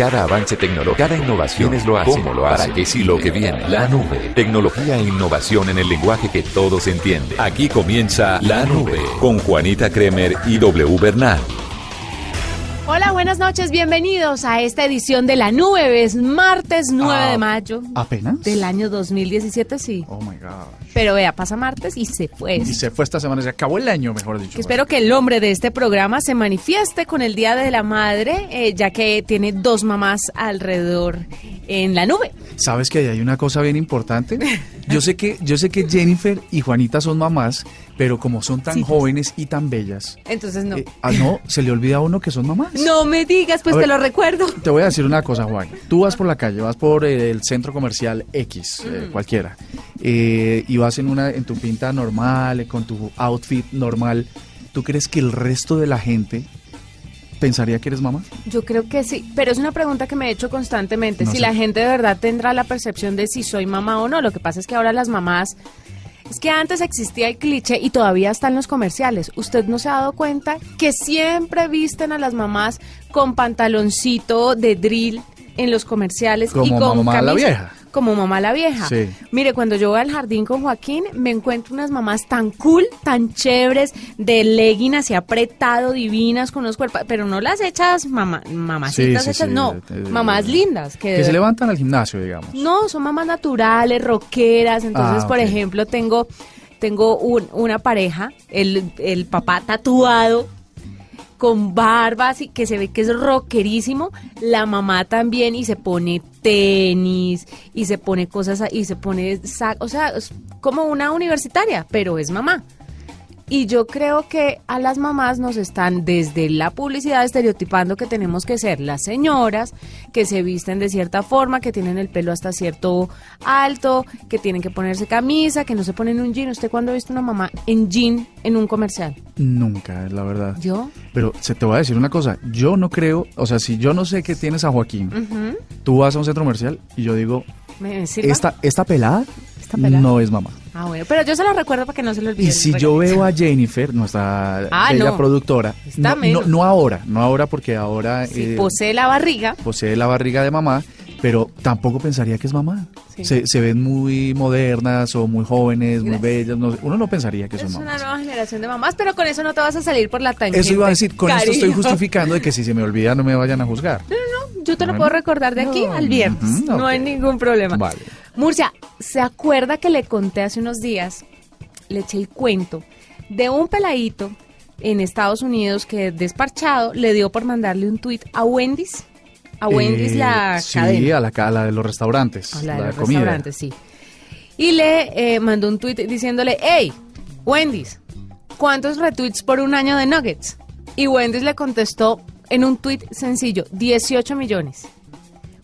Cada avance tecnológico, cada innovación, ¿Quiénes lo hacen? ¿Cómo lo hacen? ¿Para qué sí lo que viene? La nube. Tecnología e innovación en el lenguaje que todos entienden. Aquí comienza La Nube con Juanita Kremer y W Bernal. Hola, buenas noches, bienvenidos a esta edición de La Nube. Es martes 9 Ah, de mayo ¿Apenas? del año 2017, sí. Oh my God. Pero vea, pasa martes y se fue. Y se fue esta semana, se acabó el año, mejor dicho. Que espero que el hombre de este programa se manifieste con el Día de la Madre, eh, ya que tiene dos mamás alrededor en la nube. ¿Sabes que ahí hay una cosa bien importante? Yo sé que, yo sé que Jennifer y Juanita son mamás, pero como son tan Sí, pues. jóvenes y tan bellas. Entonces no. eh, ah, no, se le olvida a uno que son mamás. No me digas, pues A te ver. lo recuerdo. Te voy a decir una cosa, Juan. Tú vas por la calle, vas por eh, el centro comercial X, eh, cualquiera, y vas en una, en tu pinta normal, con tu outfit normal. ¿Tú crees que el resto de la gente pensaría que eres mamá? Yo creo que sí, pero es una pregunta que me he hecho constantemente, No si sé. la gente de verdad tendrá la percepción de si soy mamá o no. Lo que pasa es que ahora las mamás, es que antes existía el cliché y todavía está en los comerciales. ¿Usted no se ha dado cuenta que siempre visten a las mamás con pantaloncito de drill en los comerciales y con mamá la camisa? vieja. Como mamá la vieja. Sí. Mire, cuando yo voy al jardín con Joaquín, me encuentro unas mamás tan cool, tan chéveres, de legging así apretado, divinas, con unos cuerpos, pero no las hechas mamá, mamacitas Sí, sí, hechas, no, mamás lindas. Que, Que se levantan al gimnasio, digamos. No, son mamás naturales, rockeras. Entonces, Ah, por ejemplo, tengo, tengo un- una pareja, el, el papá tatuado, con barba, así que se ve que es rockerísimo, la mamá también y se pone tenis y se pone cosas y se pone o sea, como una universitaria, pero es mamá. Y yo creo que a las mamás nos están desde la publicidad estereotipando que tenemos que ser las señoras, que se visten de cierta forma, que tienen el pelo hasta cierto alto, que tienen que ponerse camisa, que no se ponen un jean. ¿Usted cuándo ha visto una mamá en jean en un comercial? Nunca, la verdad. ¿Yo? Pero se te voy a decir una cosa, yo no creo, o sea, si yo no sé que tienes a Joaquín, tú vas a un centro comercial y yo digo, esta, esta pelada, ¿Esta pelada? no es mamá. Ah, bueno, pero yo se la recuerdo para que no se le olvide. Y si yo veo a Jennifer, nuestra Ah, bella no. productora, Está no, no, no ahora, no ahora porque ahora eh, posee la barriga, posee la barriga de mamá, pero tampoco pensaría que es mamá. Sí. Se, se ven muy modernas o muy jóvenes, muy bellas, no uno no pensaría que son es una mamás. nueva generación de mamás, pero con eso no te vas a salir por la tangente. Eso iba a decir, con esto estoy justificando de que si se me olvida no me vayan a juzgar. Yo te lo puedo recordar de aquí No, al viernes. No hay ningún problema. Vale. Murcia, ¿se acuerda que le conté hace unos días, le eché el cuento, de un peladito en Estados Unidos que desparchado le dio por mandarle un tuit a Wendy's? A Wendy's Eh, la sí, cadena. a la, ca- a la de los restaurantes, A la de los comida. restaurantes, sí. Y le eh, mandó un tuit diciéndole, hey, Wendy's, ¿cuántos retweets por un año de Nuggets? Y Wendy's le contestó en un tuit sencillo, 18 millones.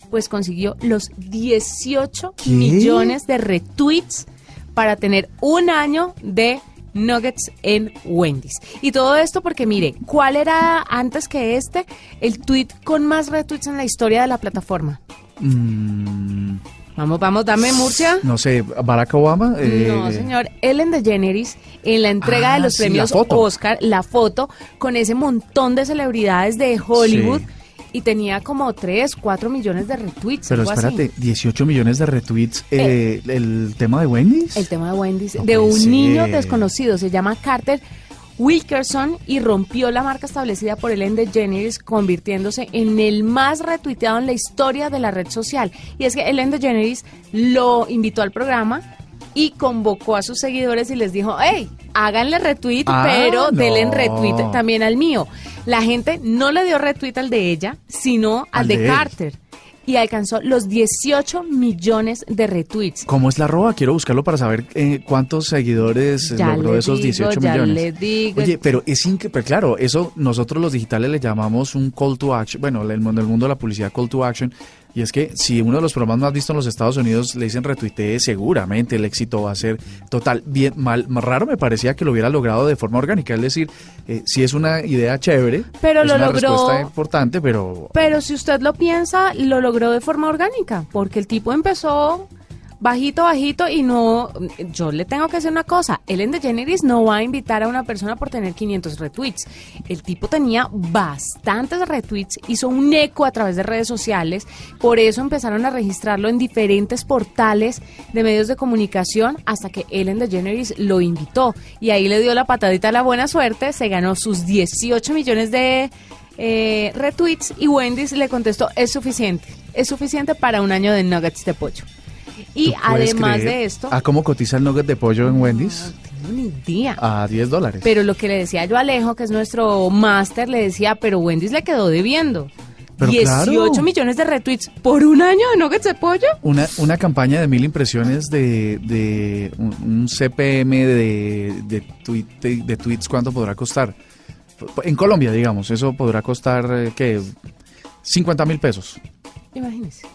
Pues consiguió los 18 ¿Qué? millones de retweets para tener un año de Nuggets en Wendy's. Y todo esto porque, mire, ¿cuál era antes que este el tweet con más retweets en la historia de la plataforma? Mm, Vamos, vamos, dame Murcia. no sé, Barack Obama. eh, No, señor. Ellen DeGeneres, en la entrega Ah, de los sí, la premios. Oscar, la foto con ese montón de celebridades de Hollywood. Sí. Y tenía como 3, 4 millones de retweets. Pero algo así. espérate, 18 millones de retweets. eh, el tema de Wendy's. El tema de Wendy's, No de un ser. niño desconocido, se llama Carter Wilkerson y rompió la marca establecida por Ellen DeGeneres, convirtiéndose en el más retuiteado en la historia de la red social. Y es que Ellen DeGeneres lo invitó al programa y convocó a sus seguidores y les dijo, hey, háganle retweet, Ah, pero no. denle retweet también al mío. La gente no le dio retweet al de ella, sino al, Al de, de. Carter. y alcanzó los 18 millones de retweets. ¿Cómo es la arroba? Quiero buscarlo para saber eh, cuántos seguidores Ya logró esos digo, 18 ya millones. le digo. Oye, pero es increíble, claro, eso nosotros los digitales le llamamos un call to action, bueno, en el mundo de la publicidad call to action, y es que si uno de los programas más vistos en los Estados Unidos le dicen retuitee, seguramente el éxito va a ser total. Bien, mal, más raro me parecía que lo hubiera logrado de forma orgánica, es decir, eh, si es una idea chévere, Pero es lo una logró- respuesta importante, pero Pero si usted lo piensa, lo logró de forma orgánica, porque el tipo empezó bajito, bajito y no, yo le tengo que decir una cosa, Ellen DeGeneres no va a invitar a una persona por tener 500 retweets. El tipo tenía bastantes retweets, hizo un eco a través de redes sociales, por eso empezaron a registrarlo en diferentes portales de medios de comunicación hasta que Ellen DeGeneres lo invitó y ahí le dio la patadita a la buena suerte, se ganó sus 18 millones de eh, retweets y Wendy's le contestó, es suficiente, es suficiente para un año de nuggets de pollo. Y ¿tú puedes además de esto, ¿A cómo cotiza el nugget de pollo en Wendy's? no tengo ni idea. A 10 dólares. Pero lo que le decía yo a Alejo, que es nuestro máster, le decía, pero Wendy's le quedó debiendo. Pero 18 claro. millones de retweets por un año de nuggets de pollo. Una, una campaña de mil impresiones de, de un, un CPM de, de, tweet- de- de tweets, ¿cuánto podrá costar? En Colombia, digamos, eso podrá costar, eh, ¿qué? 50 mil pesos. Imagínese.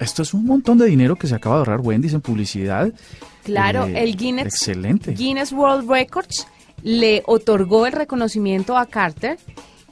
Esto es un montón de dinero que se acaba de ahorrar Wendy's en publicidad. Claro, Eh, el Guinness, Excelente. Guinness World Records le otorgó el reconocimiento a Carter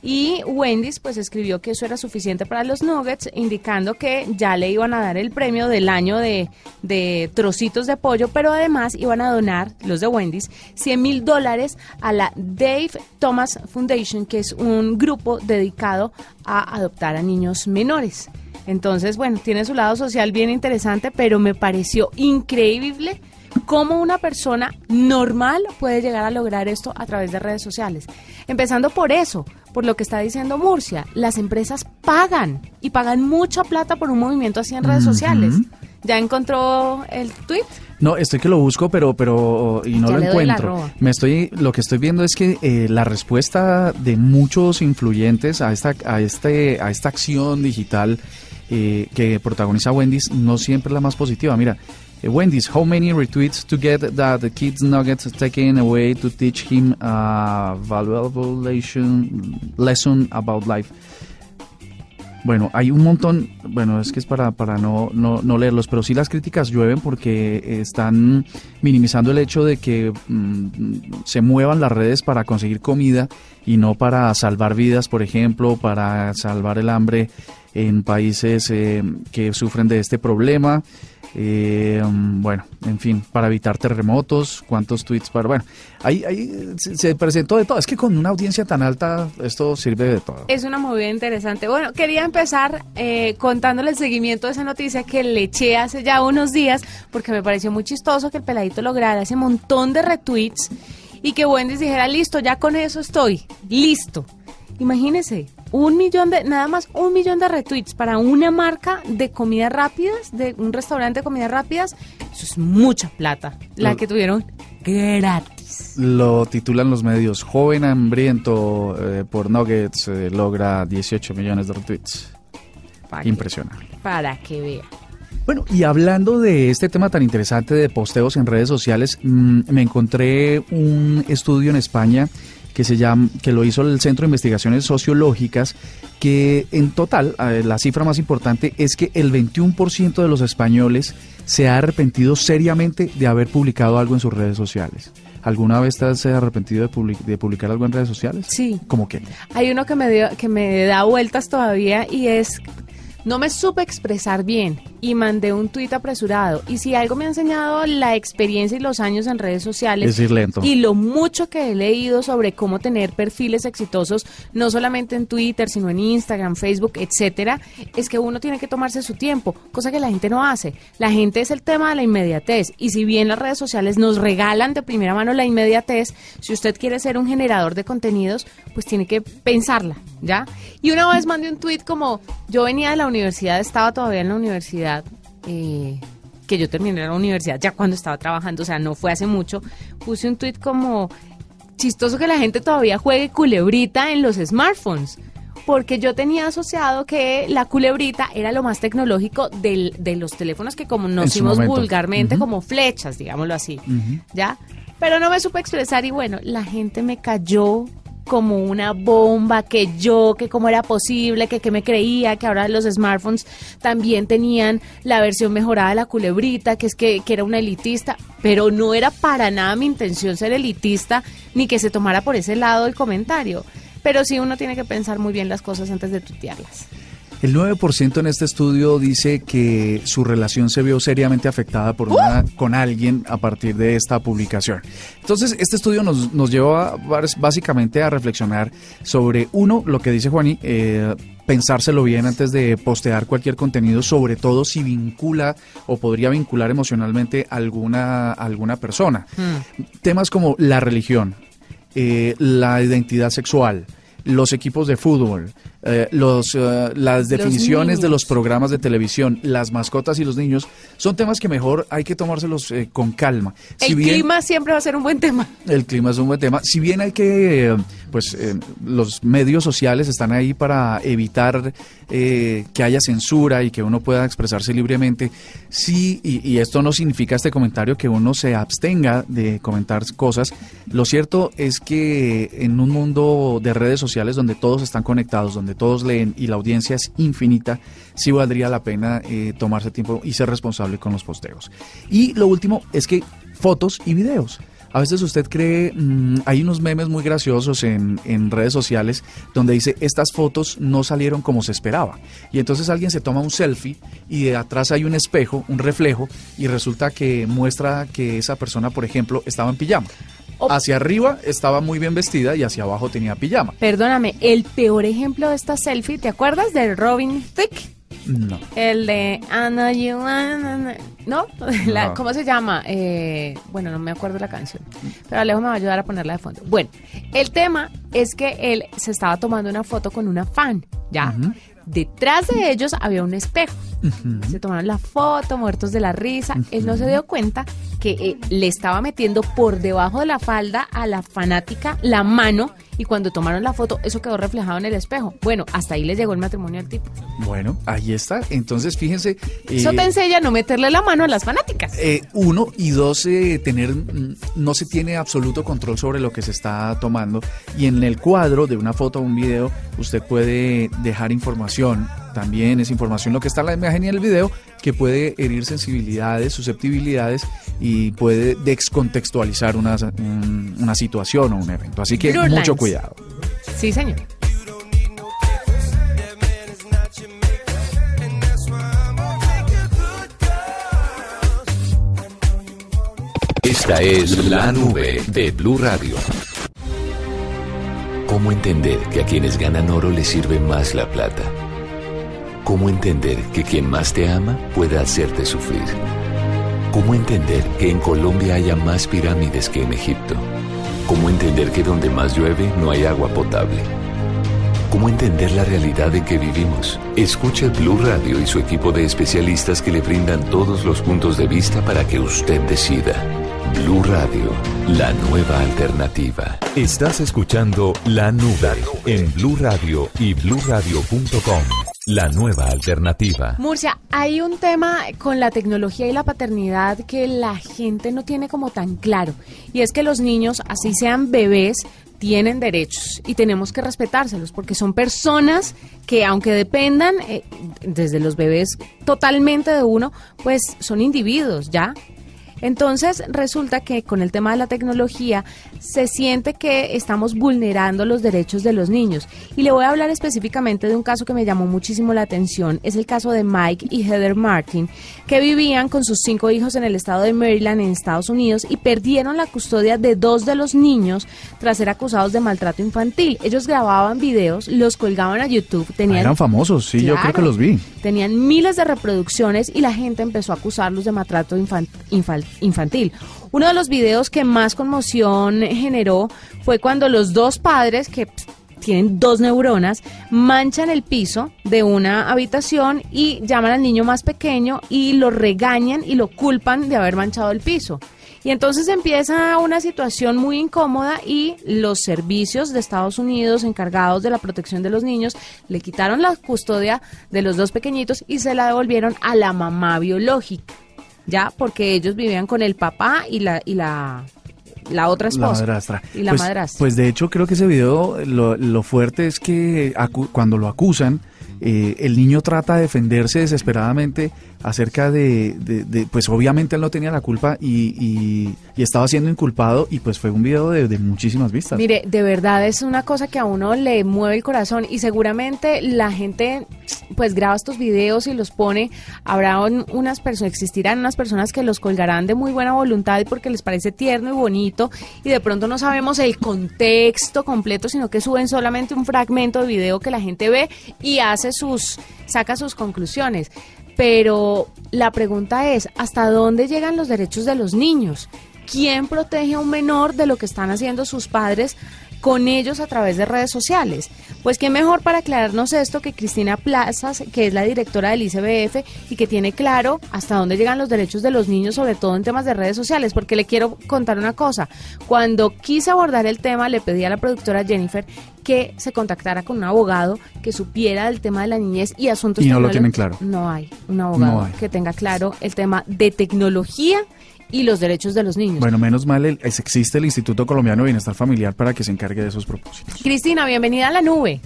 y Wendy's pues escribió que eso era suficiente para los Nuggets, indicando que ya le iban a dar el premio del año de, de trocitos de pollo, pero además iban a donar, los de Wendy's, 100 mil dólares a la Dave Thomas Foundation, que es un grupo dedicado a adoptar a niños menores. Entonces, bueno, tiene su lado social bien interesante, pero me pareció increíble cómo una persona normal puede llegar a lograr esto a través de redes sociales. Empezando por eso, por lo que está diciendo Murcia, las empresas pagan y pagan mucha plata por un movimiento así en redes sociales. ¿Ya encontró el tweet? No, estoy que lo busco, pero pero y no Ya lo encuentro. Me estoy, lo que estoy viendo es que eh, la respuesta de muchos influyentes a esta a este a esta acción digital eh, que protagoniza Wendy's no siempre la más positiva. Mira, eh, Wendy's, how many retweets to get that the kids nuggets taken away to teach him a valuable lesson, lesson about life. Bueno, hay un montón, bueno, es que es para, para no, no, no leerlos, pero sí las críticas llueven porque están minimizando el hecho de que mm, se muevan las redes para conseguir comida y no para salvar vidas, por ejemplo, para salvar el hambre en países eh, que sufren de este problema. Eh, bueno, en fin, para evitar terremotos, cuántos tweets para... Bueno, ahí, ahí se, se presentó de todo. Es que con una audiencia tan alta esto sirve de todo. Es una movida interesante. Bueno, quería empezar eh, contándole el seguimiento de esa noticia que le eché hace ya unos días, porque me pareció muy chistoso que el peladito lograra ese montón de retweets y que Wendy's dijera, listo, ya con eso estoy, listo. Imagínese, un millón de, nada más un millón de retweets para una marca de comidas rápidas, de un restaurante de comidas rápidas, eso es mucha plata, la que tuvieron gratis. Lo titulan los medios. Joven hambriento eh, por Nuggets eh, logra 18 millones de retweets. Para que- Impresionante. Para que vea. Bueno, y hablando de este tema tan interesante de posteos en redes sociales, mm, me encontré un estudio en España que se llama, que lo hizo el Centro de Investigaciones Sociológicas, que en total, la cifra más importante es que el 21% de los españoles se ha arrepentido seriamente de haber publicado algo en sus redes sociales. ¿Alguna vez te has arrepentido de, public- de publicar algo en redes sociales? Sí. ¿Cómo que? Hay uno que me, dio, que me da vueltas todavía y es, no me supe expresar bien y mandé un tuit apresurado. Y si algo me ha enseñado la experiencia y los años en redes sociales Es ir lento. y lo mucho que he leído sobre cómo tener perfiles exitosos, no solamente en Twitter, sino en Instagram, Facebook, etcétera, es que uno tiene que tomarse su tiempo, cosa que la gente no hace. La gente es el tema de la inmediatez y si bien las redes sociales nos regalan de primera mano la inmediatez, si usted quiere ser un generador de contenidos, pues tiene que pensarla, ¿ya? Y una vez mandé un tweet como yo venía de la universidad, estaba todavía en la universidad eh, que yo terminé la universidad ya cuando estaba trabajando, o sea, no fue hace mucho, puse un tweet como chistoso que la gente todavía juegue culebrita en los smartphones. porque yo tenía asociado que la culebrita era lo más tecnológico del- de los teléfonos que momento. vulgarmente Ujú. como flechas, digámoslo así, ¿ya? Pero no me supe expresar y bueno, la gente me cayó como una bomba, que yo, que cómo era posible, que qué me creía, que ahora los smartphones también tenían la versión mejorada de la culebrita, que es que, que era una elitista, pero no era para nada mi intención ser elitista, ni que se tomara por ese lado el comentario. Pero sí uno tiene que pensar muy bien las cosas antes de tuitearlas. El 9% en este estudio dice que su relación se vio seriamente afectada por una, con alguien a partir de esta publicación. Entonces, este estudio nos, nos lleva básicamente a reflexionar sobre, uno, lo que dice Juani, eh, pensárselo bien antes de postear cualquier contenido, sobre todo si vincula o podría vincular emocionalmente a alguna, a alguna persona. Temas como la religión, eh, la identidad sexual, los equipos de fútbol, eh, los, eh, las definiciones de los programas de televisión, las mascotas y los niños, son temas que mejor hay que tomárselos eh, con calma. El clima siempre va a ser un buen tema. El clima es un buen tema. Si bien hay que, eh, pues eh, los medios sociales están ahí para evitar que haya censura y que uno pueda expresarse libremente, sí, y, y esto no significa este comentario que uno se abstenga de comentar cosas. Lo cierto es que en un mundo de redes sociales donde todos están conectados, donde todos leen y la audiencia es infinita, sí valdría la pena eh, tomarse tiempo y ser responsable con los posteos. Y lo último es que fotos y videos. A veces usted cree, mm, hay unos memes muy graciosos en, en redes sociales donde dice, estas fotos no salieron como se esperaba. Y entonces alguien se toma un selfie y de atrás hay un espejo, un reflejo, y resulta que muestra que esa persona, por ejemplo, estaba en pijama. Hacia arriba estaba muy bien vestida y hacia abajo tenía pijama. Perdóname, el peor ejemplo de esta selfie, ¿te acuerdas de Robin Thicke? No. El de know you ¿No? La- No. ¿Cómo se llama? Eh, bueno, no me acuerdo la canción. Pero Alejo me va a ayudar a ponerla de fondo. Bueno, el tema es que él se estaba tomando una foto con una fan, ¿ya? Detrás de ellos había un espejo. Se tomaron la foto, muertos de la risa. Él no se dio cuenta que eh, le estaba metiendo por debajo de la falda a la fanática la mano y cuando tomaron la foto eso quedó reflejado en el espejo. Bueno, hasta ahí le llegó el matrimonio al tipo. Bueno, ahí está. Entonces, fíjense. Eso eh, te enseña a no meterle la mano a las fanáticas. Eh, uno y dos, eh, tener, mm, no se tiene absoluto control sobre lo que se está tomando. Y en el cuadro de una foto o un video, usted puede dejar información. También es información lo que está en la imagen y en el video que puede herir sensibilidades, susceptibilidades y puede descontextualizar una, un- una situación o un evento. Así que Blue mucho lines. cuidado. Sí, señor. Esta es la nube de Blue Radio. ¿Cómo entender que a quienes ganan oro les sirve más la plata? ¿Cómo entender que quien más te ama puede hacerte sufrir? ¿Cómo entender que en Colombia haya más pirámides que en Egipto? ¿Cómo entender que donde más llueve no hay agua potable? ¿Cómo entender la realidad en que vivimos? Escuche Blue Radio y su equipo de especialistas que le brindan todos los puntos de vista para que usted decida. Blue Radio, la nueva alternativa. Estás escuchando La Nube en Blue Radio y bluradio.com. La nueva alternativa. Murcia, hay un tema con la tecnología y la paternidad que la gente no tiene como tan claro. Y es que los niños, así sean bebés, tienen derechos y tenemos que respetárselos porque son personas que aunque dependan eh, desde los bebés totalmente de uno, pues son individuos, ¿ya? Entonces resulta que con el tema de la tecnología se siente que estamos vulnerando los derechos de los niños. Y le voy a hablar específicamente de un caso que me llamó muchísimo la atención. Es el caso de Mike y Heather Martin, que vivían con sus cinco hijos en el estado de Maryland, en Estados Unidos, y perdieron la custodia de dos de los niños tras ser acusados de maltrato infantil. Ellos grababan videos, los colgaban a YouTube, tenían... Ah, eran famosos, sí, yo creo que los vi. Tenían miles de reproducciones y la gente empezó a acusarlos de maltrato infan- infal- infantil. Uno de los videos que más conmoción generó fue cuando los dos padres, que tienen dos neuronas, manchan el piso de una habitación y llaman al niño más pequeño y lo regañan y lo culpan de haber manchado el piso. Y entonces empieza una situación muy incómoda y los servicios de Estados Unidos encargados de la protección de los niños le quitaron la custodia de los dos pequeñitos y se la devolvieron a la mamá biológica. Ya, porque ellos vivían con el papá y la y la la otra esposa. La madrastra. Y la pues, madrastra. Pues de hecho creo que ese video, lo, lo fuerte es que acu- cuando lo acusan, eh, el niño trata de defenderse desesperadamente acerca de, pues obviamente él no tenía la culpa y, y- estaba siendo inculpado y pues fue un video de, de muchísimas vistas. Mire, de verdad es una cosa que a uno le mueve el corazón y seguramente la gente pues graba estos videos y los pone, habrá un- unas personas, existirán unas personas que los colgarán de muy buena voluntad porque les parece tierno y bonito y de pronto no sabemos el contexto completo, sino que suben solamente un fragmento de video que la gente ve y hace sus, saca sus conclusiones. Pero la pregunta es, ¿hasta dónde llegan los derechos de los niños? ¿Quién protege a un menor de lo que están haciendo sus padres con ellos a través de redes sociales? Pues qué mejor para aclararnos esto que Cristina Plazas, que es la directora del ICBF y que tiene claro hasta dónde llegan los derechos de los niños, sobre todo en temas de redes sociales, porque le quiero contar una cosa. Cuando quise abordar el tema, le pedí a la productora Jennifer que se contactara con un abogado que supiera del tema de la niñez y asuntos Y no lo tienen claro. No hay un abogado No hay. que tenga claro el tema de tecnología y los derechos de los niños. Bueno, menos mal el- existe el Instituto Colombiano de Bienestar Familiar para que se encargue de esos propósitos. Cristina, bienvenida a la nube.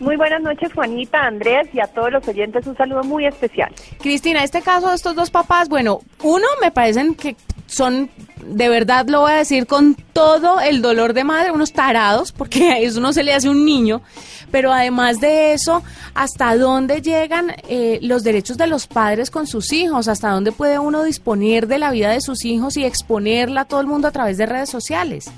Muy buenas noches, Juanita, Andrés y a todos los oyentes un saludo muy especial. Cristina, este caso de estos dos papás, bueno, uno me parecen que son, de verdad lo voy a decir con todo el dolor de madre, unos tarados, porque a eso no se le hace a un niño, pero además de eso, ¿hasta dónde llegan eh, los derechos de los padres con sus hijos? ¿Hasta dónde puede uno disponer de la vida de sus hijos y exponerla a todo el mundo a través de redes sociales?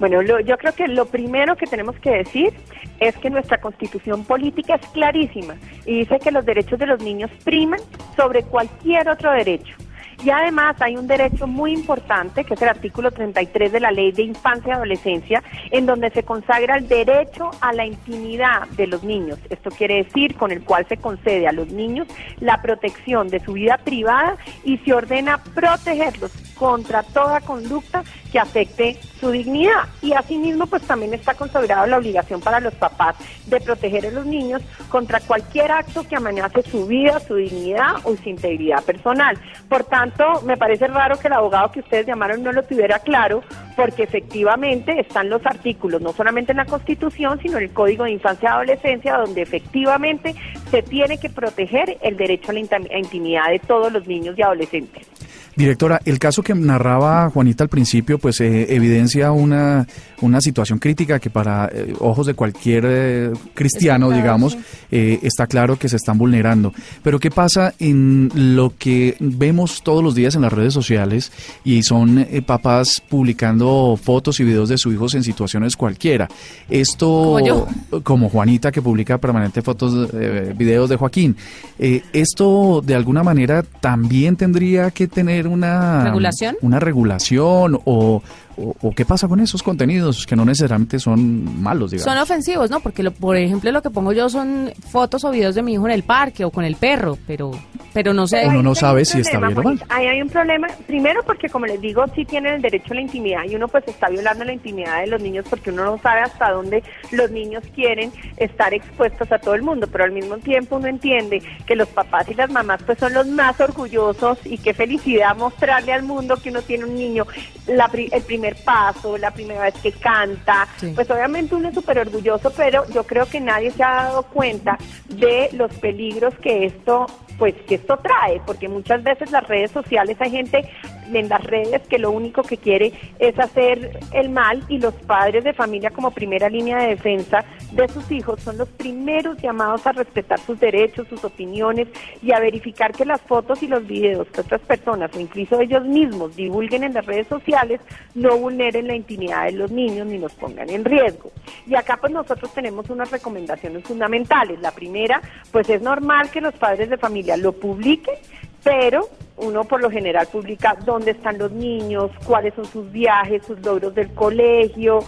Bueno, lo- yo creo que lo primero que tenemos que decir es que nuestra constitución política es clarísima y dice que los derechos de los niños priman sobre cualquier otro derecho. Y además hay un derecho muy importante, que es el artículo 33 de la Ley de Infancia y Adolescencia, en donde se consagra el derecho a la intimidad de los niños. Esto quiere decir con el cual se concede a los niños la protección de su vida privada y se ordena protegerlos contra toda conducta que afecte su dignidad. Y asimismo, pues también está consagrada la obligación para los papás de proteger a los niños contra cualquier acto que amenace su vida, su dignidad o su integridad personal. Por tanto, me parece raro que el abogado que ustedes llamaron no lo tuviera claro, porque efectivamente están los artículos, no solamente en la Constitución, sino en el Código de Infancia y Adolescencia, donde efectivamente se tiene que proteger el derecho a la intimidad de todos los niños y adolescentes. Directora, el caso que narraba Juanita al principio, pues eh, evidencia una, una situación crítica que para eh, ojos de cualquier eh, cristiano, Está claro, digamos, sí. eh, está claro que se están vulnerando. Pero ¿qué pasa en lo que vemos todos los días en las redes sociales y son eh, papás publicando fotos y videos de sus hijos en situaciones cualquiera? Esto, Como yo. como Juanita que publica permanente fotos, videos de Joaquín. Esto de alguna manera también tendría que tener una ¿Regulación? una regulación o, o, o qué pasa con esos contenidos que no necesariamente son malos, digamos. Son ofensivos, ¿no? Porque, lo- por ejemplo, lo que pongo yo son fotos o videos de mi hijo en el parque o con el perro, pero, pero no sé. Uno no sabe si está bien o mal. Ahí hay un problema, primero porque como les digo, sí tienen el derecho a la intimidad y uno pues está violando la intimidad de los niños porque uno no sabe hasta dónde los niños quieren estar expuestos a todo el mundo, pero al mismo tiempo uno entiende que los papás y las mamás pues son los más orgullosos y qué felicidad mostrarle al mundo que uno tiene un niño la pri- el primer paso, la primera vez que canta, Sí. pues obviamente uno es súper orgulloso, pero yo creo que nadie se ha dado cuenta de los peligros que esto pues que esto trae, porque muchas veces las redes sociales hay gente en las redes que lo único que quiere es hacer el mal y los padres de familia como primera línea de defensa de sus hijos son los primeros llamados a respetar sus derechos, sus opiniones y a verificar que las fotos y los videos que otras personas o incluso ellos mismos divulguen en las redes sociales no vulneren la intimidad de los niños ni los pongan en riesgo. Y acá pues nosotros tenemos unas recomendaciones fundamentales. La primera, pues es normal que los padres de familia lo publiquen, pero uno por lo general publica dónde están los niños, cuáles son sus viajes, sus logros del colegio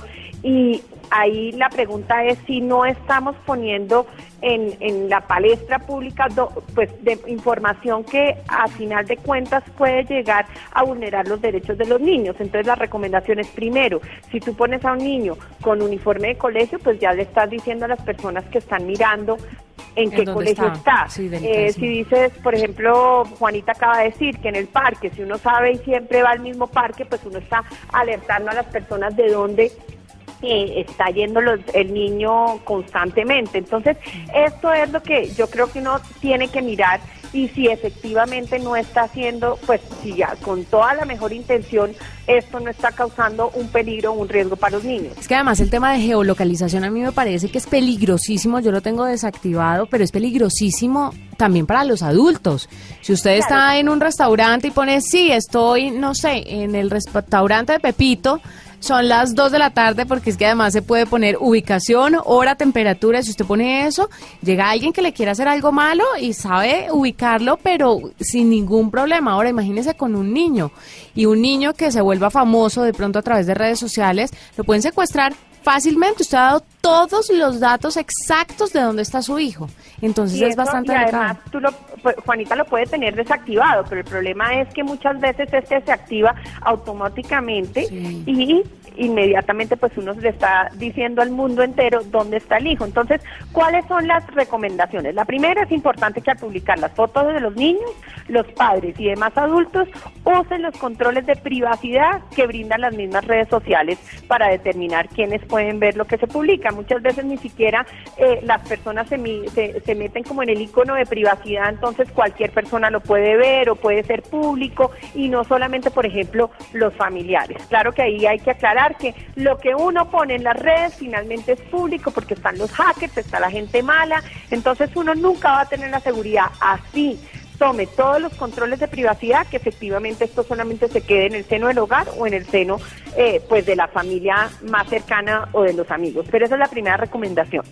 y ahí la pregunta es si no estamos poniendo en, en la palestra pública pues de información que a final de cuentas puede llegar a vulnerar los derechos de los niños. Entonces la recomendación es primero, si tú pones a un niño con uniforme de colegio, pues ya le estás diciendo a las personas que están mirando en qué colegio está. Eh, si dices, por ejemplo, Juanita acaba de decir que en el parque, si uno sabe y siempre va al mismo parque, pues uno está alertando a las personas de dónde está yendo el niño constantemente. Entonces, esto es lo que yo creo que uno tiene que mirar y si efectivamente no está haciendo, pues si ya con toda la mejor intención esto no está causando un peligro, un riesgo para los niños. Es que además el tema de geolocalización a mí me parece que es peligrosísimo, yo lo tengo desactivado, pero es peligrosísimo también para los adultos. Si usted está en un restaurante y pone, sí, estoy, no sé, en el restaurante de Pepito, son las 2 de la tarde porque es que además se puede poner ubicación, hora, temperatura. Si usted pone eso, llega alguien que le quiera hacer algo malo y sabe ubicarlo, pero sin ningún problema. Ahora imagínese con un niño y un niño que se vuelva famoso de pronto a través de redes sociales, lo pueden secuestrar fácilmente. Usted ha dado todos los datos exactos de dónde está su hijo. Entonces es bastante y además, tú lo, pues, Juanita lo puede tener desactivado, pero el problema es que muchas veces este se activa automáticamente y inmediatamente pues uno le está diciendo al mundo entero dónde está el hijo. Entonces, ¿cuáles son las recomendaciones? La primera es importante que al publicar las fotos de los niños, los padres y demás adultos usen los controles de privacidad que brindan las mismas redes sociales para determinar quiénes pueden ver lo que se publica. Muchas veces ni siquiera eh, las personas se, se, meten como en el icono de privacidad, entonces cualquier persona lo puede ver o puede ser público y no solamente, por ejemplo, los familiares. Claro que ahí hay que aclarar que lo que uno pone en las redes finalmente es público porque están los hackers, está la gente mala, entonces uno nunca va a tener la seguridad así tome todos los controles de privacidad, que efectivamente esto solamente se quede en el seno del hogar o en el seno eh, pues de la familia más cercana o de los amigos. Pero esa es la primera recomendación.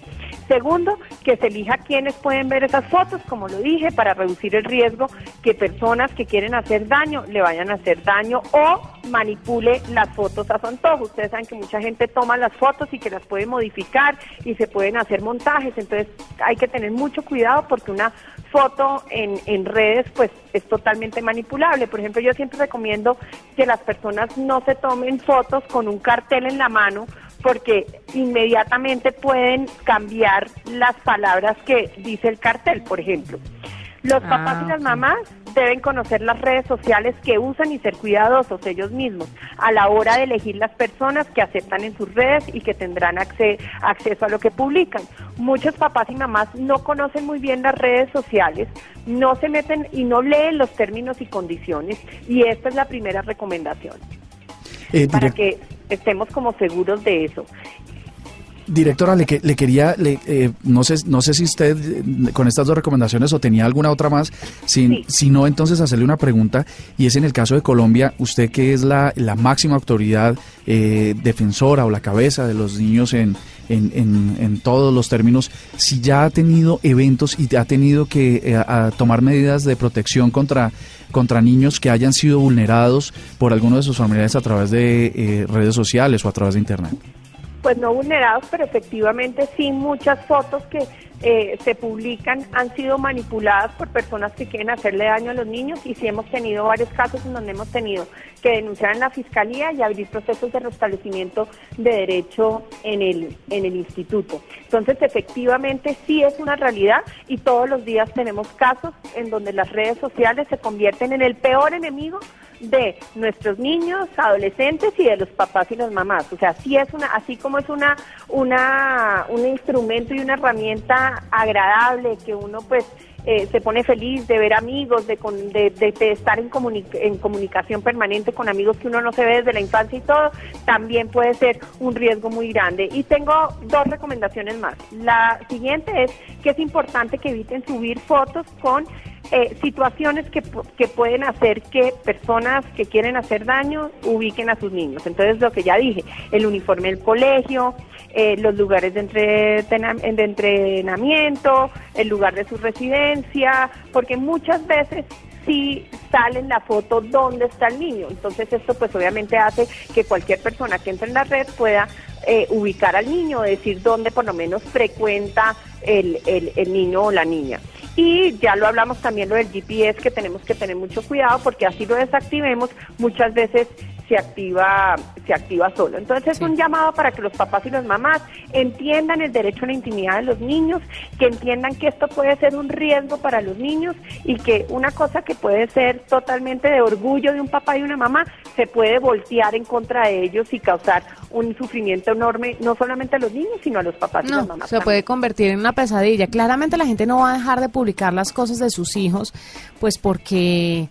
Segundo, que se elija quiénes pueden ver esas fotos, como lo dije, para reducir el riesgo que personas que quieren hacer daño le vayan a hacer daño o manipule las fotos a su antojo. Ustedes saben que mucha gente toma las fotos y que las puede modificar y se pueden hacer montajes, entonces hay que tener mucho cuidado porque una foto en, en redes pues es totalmente manipulable. Por ejemplo, yo siempre recomiendo que las personas no se tomen fotos con un cartel en la mano porque inmediatamente pueden cambiar las palabras que dice el cartel, por ejemplo. Los papás y las ah, mamás deben conocer las redes sociales que usan y ser cuidadosos ellos mismos a la hora de elegir las personas que aceptan en sus redes y que tendrán acceso a lo que publican. Muchos papás y mamás no conocen muy bien las redes sociales, no se meten y no leen los términos y condiciones y esta es la primera recomendación. Eh, para que estemos como seguros de eso. Directora, le, le quería, le, eh, no sé no sé si usted eh, con estas dos recomendaciones o tenía alguna otra más, si, si no, entonces hacerle una pregunta, y es en el caso de Colombia, usted que es la, la máxima autoridad eh, defensora o la cabeza de los niños en, en, en, todos los términos, si ya ha tenido eventos y ha tenido que tomar medidas de protección contra, contra niños que hayan sido vulnerados por alguno de sus familiares a través de redes sociales o a través de Internet pues no vulnerados, pero efectivamente sí muchas fotos que eh, se publican han sido manipuladas por personas que quieren hacerle daño a los niños y sí hemos tenido varios casos en donde hemos tenido que denunciar en la fiscalía y abrir procesos de restablecimiento de derecho en el en el instituto. Entonces, efectivamente sí es una realidad y todos los días tenemos casos en donde las redes sociales se convierten en el peor enemigo de nuestros niños, adolescentes y de los papás y las mamás. O sea, sí es una, así como es una, una, un instrumento y una herramienta agradable que uno pues eh, se pone feliz de ver amigos, de, de, estar en, en comunicación permanente con amigos que uno no se ve desde la infancia y todo, también puede ser un riesgo muy grande. Y tengo dos recomendaciones más. La siguiente es que es importante que eviten subir fotos con eh, situaciones que, que pueden hacer que personas que quieren hacer daño ubiquen a sus niños. Entonces, lo que ya dije, el uniforme del colegio, eh, los lugares de, de entrenamiento, el lugar de su residencia, porque muchas veces sí sale en la foto dónde está el niño. Entonces esto pues obviamente hace que cualquier persona que entre en la red pueda eh, ubicar al niño, decir dónde por lo menos frecuenta el, el, el niño o la niña. Y ya lo hablamos también lo del GPS, que tenemos que tener mucho cuidado porque así lo desactivemos, muchas veces se activa, se activa solo. Entonces es un llamado para que los papás y las mamás entiendan el derecho a la intimidad de los niños, que entiendan que esto puede ser un riesgo para los niños y que una cosa que puede ser totalmente de orgullo de un papá y una mamá se puede voltear en contra de ellos y causar un sufrimiento enorme, no solamente a los niños, sino a los papás y las No, mamás. se también. puede convertir en una pesadilla. Claramente la gente no va a dejar de publicar las cosas de sus hijos, pues porque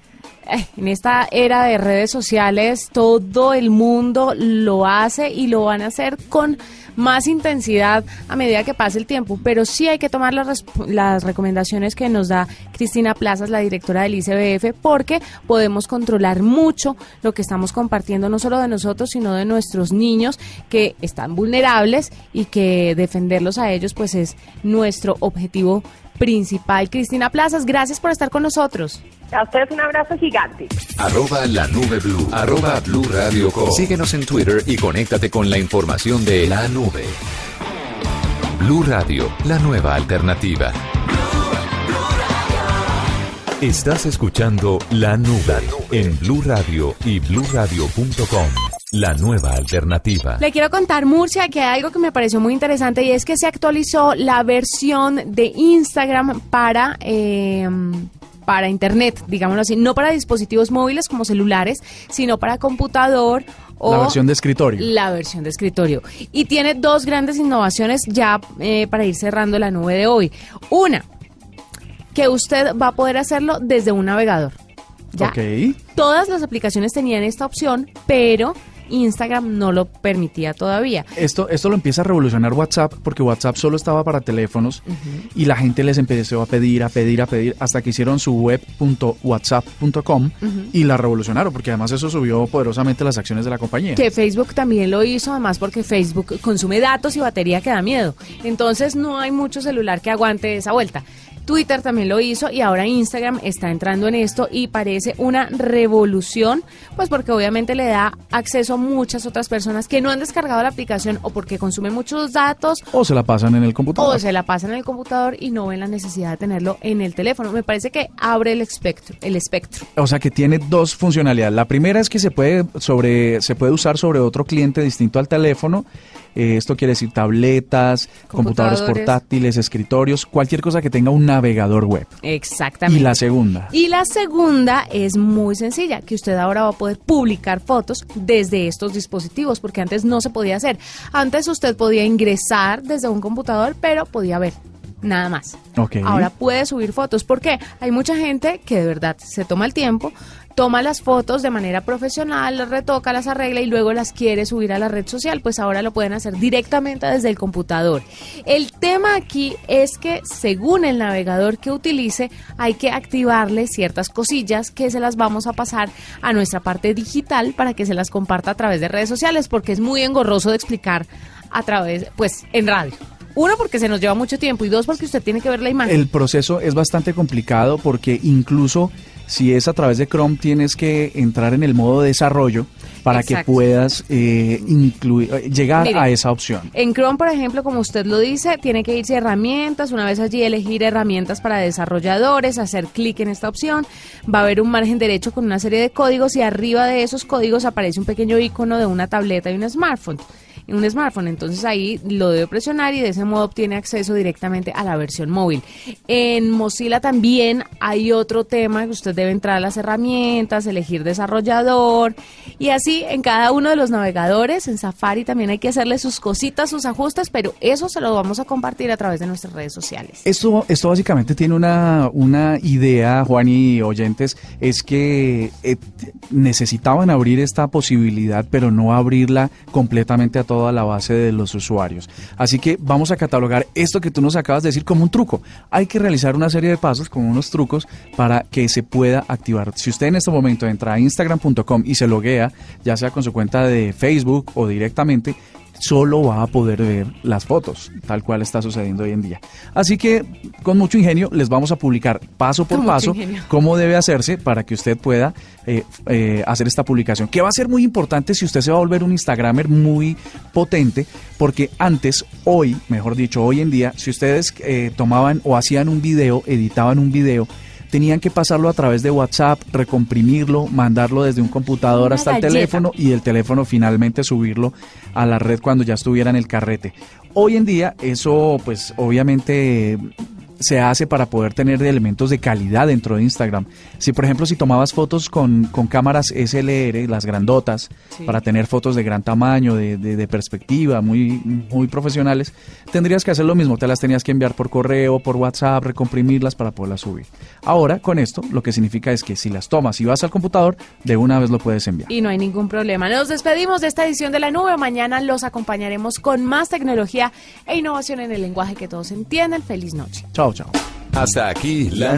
en esta era de redes sociales todo el mundo lo hace y lo van a hacer con más intensidad a medida que pase el tiempo, pero sí hay que tomar las recomendaciones que nos da Cristina Plazas, la directora del ICBF, porque podemos controlar mucho lo que estamos compartiendo, no solo de nosotros, sino de nuestros niños que están vulnerables y que defenderlos a ellos pues es nuestro objetivo principal. Cristina Plazas, gracias por estar con nosotros. A ustedes un abrazo gigante. Arroba la nube blue. Arroba blue radio com. Síguenos en Twitter y conéctate con la información de la nube. Blue Radio, la nueva alternativa. Estás escuchando La Nube en Blue Radio y bluradio.com. La nueva alternativa. Le quiero contar, Murcia, que hay algo que me pareció muy interesante y es que se actualizó la versión de Instagram para... eh, para internet, digámoslo así, no para dispositivos móviles como celulares, sino para computador o La versión de escritorio. la versión de escritorio. Y tiene dos grandes innovaciones ya eh, para ir cerrando la nube de hoy. Una, que usted va a poder hacerlo desde un navegador. ¿ya? Ok. Todas las aplicaciones tenían esta opción, pero Instagram no lo permitía todavía. Esto, esto lo empieza a revolucionar WhatsApp porque WhatsApp solo estaba para teléfonos y la gente les empezó a pedir, a pedir, a pedir hasta que hicieron su web.whatsapp.com y la revolucionaron porque además eso subió poderosamente las acciones de la compañía. Que Facebook también lo hizo, además porque Facebook consume datos y batería que da miedo. Entonces no hay mucho celular que aguante esa vuelta. Twitter también lo hizo y ahora Instagram está entrando en esto y parece una revolución, pues porque obviamente le da acceso a muchas otras personas que no han descargado la aplicación o porque consumen muchos datos O se la pasan en el computador. o se la pasan en el computador y no ven la necesidad de tenerlo en el teléfono. Me parece que abre el espectro, el espectro. O sea que tiene dos funcionalidades. La primera es que se puede sobre se puede usar sobre otro cliente distinto al teléfono. Eh, esto quiere decir tabletas, computadores Computadores. portátiles, escritorios, cualquier cosa que tenga un navegador web. Exactamente. Y la segunda. Y la segunda es muy sencilla, que usted ahora va a poder publicar fotos desde estos dispositivos, porque antes no se podía hacer. Antes usted podía ingresar desde un computador, pero podía ver. Nada más. Ok. Ahora puede subir fotos. porque Hay mucha gente que de verdad se toma el tiempo, toma las fotos de manera profesional, las retoca, las arregla y luego las quiere subir a la red social. Pues ahora lo pueden hacer directamente desde el computador. El tema aquí es que según el navegador que utilice, hay que activarle ciertas cosillas que se las vamos a pasar a nuestra parte digital para que se las comparta a través de redes sociales, porque es muy engorroso de explicar a través, pues, en radio. Uno, porque se nos lleva mucho tiempo y dos, porque usted tiene que ver la imagen. El proceso es bastante complicado porque incluso si es a través de Chrome tienes que entrar en el modo desarrollo para que puedas eh, incluir, eh, llegar Mire, a esa opción. En Chrome, por ejemplo, como usted lo dice, tiene que irse a herramientas, una vez allí elegir herramientas para desarrolladores, hacer clic en esta opción, va a haber un margen derecho con una serie de códigos y arriba de esos códigos aparece un pequeño icono de una tableta y un smartphone. Un smartphone, entonces ahí lo debe presionar y de ese modo obtiene acceso directamente a la versión móvil. En Mozilla también hay otro tema que usted debe entrar a las herramientas, elegir desarrollador y así en cada uno de los navegadores, en Safari también hay que hacerle sus cositas, sus ajustes, pero eso se lo vamos a compartir a través de nuestras redes sociales. Esto, esto básicamente tiene una, una idea, Juan y oyentes, es que eh, necesitaban abrir esta posibilidad, pero no abrirla completamente a toda la base de los usuarios. Así que vamos a catalogar esto que tú nos acabas de decir como un truco. Hay que realizar una serie de pasos, como unos trucos, para que se pueda activar. Si usted en este momento entra a instagram.com y se loguea, ya sea con su cuenta de Facebook o directamente, solo va a poder ver las fotos, tal cual está sucediendo hoy en día. Así que con mucho ingenio les vamos a publicar paso por Con paso cómo debe hacerse para que usted pueda eh, eh, hacer esta publicación, que va a ser muy importante si usted se va a volver un Instagramer muy potente, porque antes, hoy, mejor dicho, hoy en día, si ustedes eh, tomaban o hacían un video, editaban un video, tenían que pasarlo a través de WhatsApp, recomprimirlo, mandarlo desde un computador Una hasta el teléfono y el teléfono finalmente subirlo a la red cuando ya estuviera en el carrete. Hoy en día eso pues obviamente se hace para poder tener elementos de calidad dentro de Instagram. Si por ejemplo si tomabas fotos con, con cámaras SLR, las grandotas, Sí. para tener fotos de gran tamaño, de, de- de perspectiva, muy, muy profesionales, tendrías que hacer lo mismo, te las tenías que enviar por correo, por WhatsApp, recomprimirlas para poderlas subir. Ahora con esto lo que significa es que si las tomas y vas al computador, de una vez lo puedes enviar. Y no hay ningún problema. Nos despedimos de esta edición de la nube. Mañana los acompañaremos con más tecnología e innovación en el lenguaje que todos entienden. Feliz noche. Hasta aquí la